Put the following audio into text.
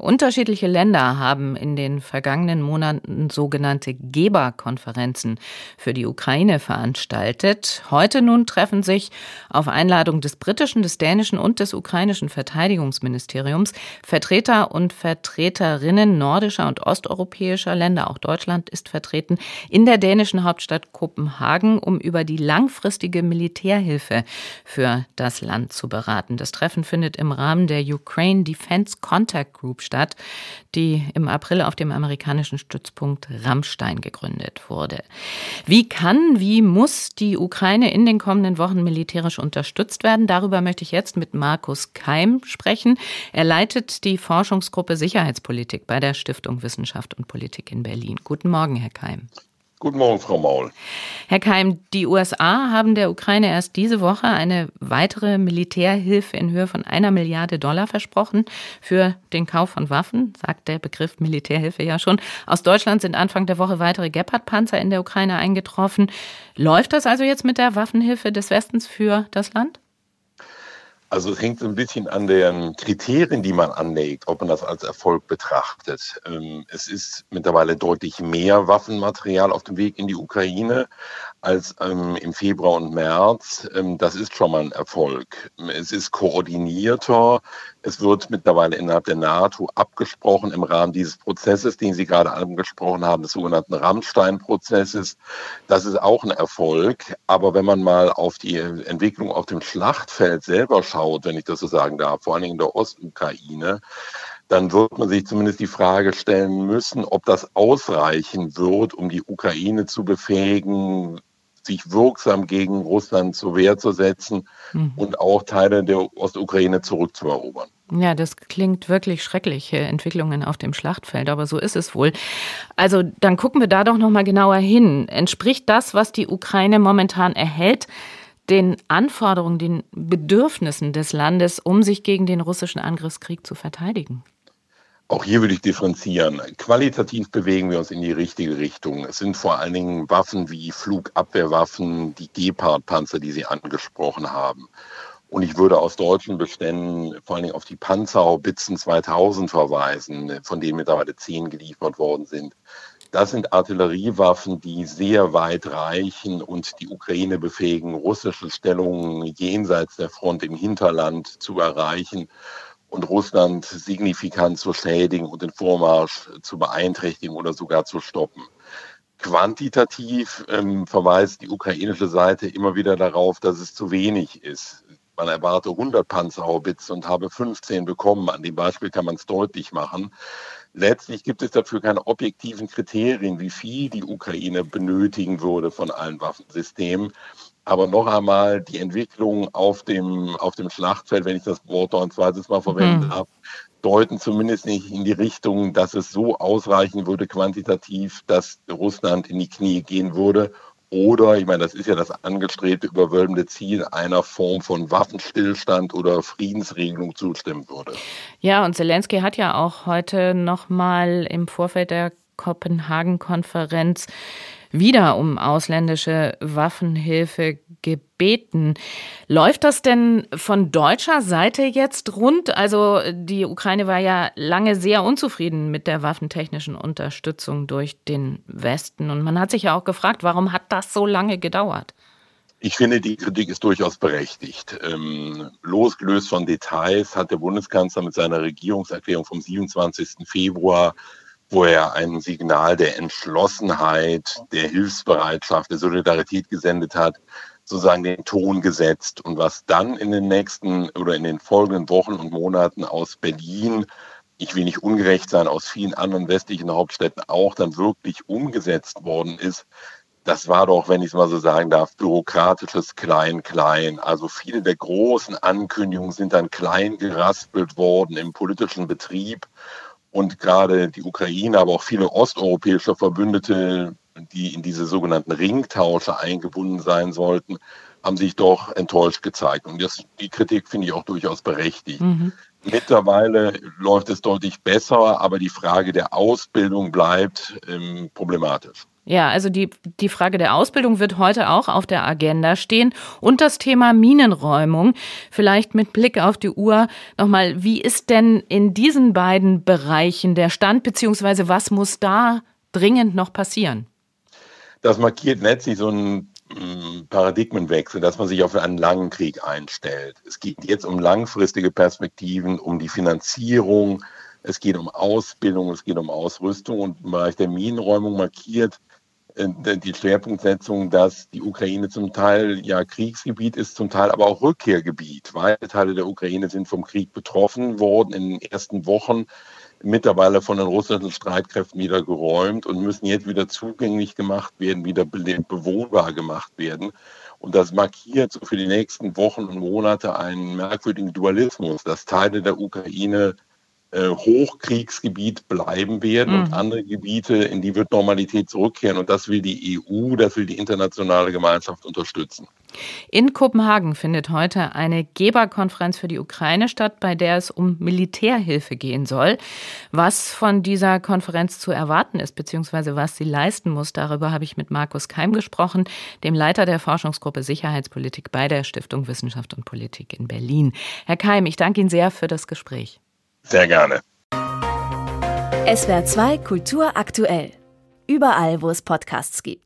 Unterschiedliche Länder haben in den vergangenen Monaten sogenannte Geberkonferenzen für die Ukraine veranstaltet. Heute nun treffen sich auf Einladung des britischen, des dänischen und des ukrainischen Verteidigungsministeriums Vertreter und Vertreterinnen nordischer und osteuropäischer Länder, auch Deutschland ist vertreten, in der dänischen Hauptstadt Kopenhagen, um über die langfristige Militärhilfe für das Land zu beraten. Das Treffen findet im Rahmen der Ukraine Defense Contact Group statt, die im April auf dem amerikanischen Stützpunkt Rammstein gegründet wurde. Wie kann, wie muss die Ukraine in den kommenden Wochen militärisch unterstützt werden? Darüber möchte ich jetzt mit Markus Keim sprechen. Er leitet die Forschungsgruppe Sicherheitspolitik bei der Stiftung Wissenschaft und Politik in Berlin. Guten Morgen, Herr Keim. Guten Morgen, Frau Maul. Herr Keim, die USA haben der Ukraine erst diese Woche eine weitere Militärhilfe in Höhe von einer Milliarde Dollar versprochen für den Kauf von Waffen, sagt der Begriff Militärhilfe ja schon. Aus Deutschland sind Anfang der Woche weitere Gepard-Panzer in der Ukraine eingetroffen. Läuft das also jetzt mit der Waffenhilfe des Westens für das Land? Also es hängt so ein bisschen an den Kriterien, die man anlegt, ob man das als Erfolg betrachtet. Ähm, es ist mittlerweile deutlich mehr Waffenmaterial auf dem Weg in die Ukraine als ähm, im Februar und März. Ähm, das ist schon mal ein Erfolg. Es ist koordinierter. Es wird mittlerweile innerhalb der NATO abgesprochen im Rahmen dieses Prozesses, den Sie gerade angesprochen haben, des sogenannten Rammstein-Prozesses. Das ist auch ein Erfolg. Aber wenn man mal auf die Entwicklung auf dem Schlachtfeld selber schaut, wenn ich das so sagen darf, vor allen Dingen in der Ostukraine, dann wird man sich zumindest die Frage stellen müssen, ob das ausreichen wird, um die Ukraine zu befähigen, sich wirksam gegen Russland zur Wehr zu setzen mhm. und auch Teile der Ostukraine zurückzuerobern. Ja, das klingt wirklich schreckliche Entwicklungen auf dem Schlachtfeld, aber so ist es wohl. Also dann gucken wir da doch noch mal genauer hin. Entspricht das, was die Ukraine momentan erhält, den Anforderungen, den Bedürfnissen des Landes, um sich gegen den russischen Angriffskrieg zu verteidigen? Auch hier würde ich differenzieren. Qualitativ bewegen wir uns in die richtige Richtung. Es sind vor allen Dingen Waffen wie Flugabwehrwaffen, die Gepard-Panzer, die Sie angesprochen haben. Und ich würde aus deutschen Beständen vor allen Dingen auf die Panzerhaubitzen 2000 verweisen, von denen mittlerweile zehn geliefert worden sind. Das sind Artilleriewaffen, die sehr weit reichen und die Ukraine befähigen, russische Stellungen jenseits der Front im Hinterland zu erreichen und Russland signifikant zu schädigen und den Vormarsch zu beeinträchtigen oder sogar zu stoppen. Quantitativ ähm, verweist die ukrainische Seite immer wieder darauf, dass es zu wenig ist. Man erwarte 100 Panzerhaubitze und habe 15 bekommen. An dem Beispiel kann man es deutlich machen. Letztlich gibt es dafür keine objektiven Kriterien, wie viel die Ukraine benötigen würde von allen Waffensystemen. Aber noch einmal die Entwicklung auf dem, auf dem Schlachtfeld, wenn ich das Wort ein zweites Mal verwenden mhm. darf, deuten zumindest nicht in die Richtung, dass es so ausreichen würde quantitativ, dass Russland in die Knie gehen würde. Oder, ich meine, das ist ja das angestrebte überwölbende Ziel einer Form von Waffenstillstand oder Friedensregelung zustimmen würde. Ja, und Zelensky hat ja auch heute nochmal im Vorfeld der Kopenhagen-Konferenz wieder um ausländische Waffenhilfe gebeten. Läuft das denn von deutscher Seite jetzt rund? Also die Ukraine war ja lange sehr unzufrieden mit der waffentechnischen Unterstützung durch den Westen. Und man hat sich ja auch gefragt, warum hat das so lange gedauert? Ich finde, die Kritik ist durchaus berechtigt. Ähm, losgelöst von Details hat der Bundeskanzler mit seiner Regierungserklärung vom 27. Februar wo er ein Signal der Entschlossenheit, der Hilfsbereitschaft, der Solidarität gesendet hat, sozusagen den Ton gesetzt. Und was dann in den nächsten oder in den folgenden Wochen und Monaten aus Berlin, ich will nicht ungerecht sein, aus vielen anderen westlichen Hauptstädten auch dann wirklich umgesetzt worden ist, das war doch, wenn ich es mal so sagen darf, bürokratisches Klein-Klein. Also viele der großen Ankündigungen sind dann klein geraspelt worden im politischen Betrieb. Und gerade die Ukraine, aber auch viele osteuropäische Verbündete, die in diese sogenannten Ringtausche eingebunden sein sollten, haben sich doch enttäuscht gezeigt. Und das, die Kritik finde ich auch durchaus berechtigt. Mhm. Mittlerweile läuft es deutlich besser, aber die Frage der Ausbildung bleibt ähm, problematisch. Ja, also die, die Frage der Ausbildung wird heute auch auf der Agenda stehen und das Thema Minenräumung. Vielleicht mit Blick auf die Uhr nochmal, wie ist denn in diesen beiden Bereichen der Stand, beziehungsweise was muss da dringend noch passieren? Das markiert letztlich so einen mm, Paradigmenwechsel, dass man sich auf einen langen Krieg einstellt. Es geht jetzt um langfristige Perspektiven, um die Finanzierung, es geht um Ausbildung, es geht um Ausrüstung und im Bereich der Minenräumung markiert die Schwerpunktsetzung, dass die Ukraine zum Teil ja Kriegsgebiet ist, zum Teil aber auch Rückkehrgebiet. Weite Teile der Ukraine sind vom Krieg betroffen worden in den ersten Wochen, mittlerweile von den russischen Streitkräften wieder geräumt und müssen jetzt wieder zugänglich gemacht werden, wieder bewohnbar gemacht werden. Und das markiert so für die nächsten Wochen und Monate einen merkwürdigen Dualismus, dass Teile der Ukraine äh, Hochkriegsgebiet bleiben werden mhm. und andere Gebiete, in die wird Normalität zurückkehren. Und das will die EU, das will die internationale Gemeinschaft unterstützen. In Kopenhagen findet heute eine Geberkonferenz für die Ukraine statt, bei der es um Militärhilfe gehen soll. Was von dieser Konferenz zu erwarten ist, beziehungsweise was sie leisten muss, darüber habe ich mit Markus Keim gesprochen, dem Leiter der Forschungsgruppe Sicherheitspolitik bei der Stiftung Wissenschaft und Politik in Berlin. Herr Keim, ich danke Ihnen sehr für das Gespräch. Sehr gerne. SWR 2 Kultur aktuell. Überall, wo es Podcasts gibt.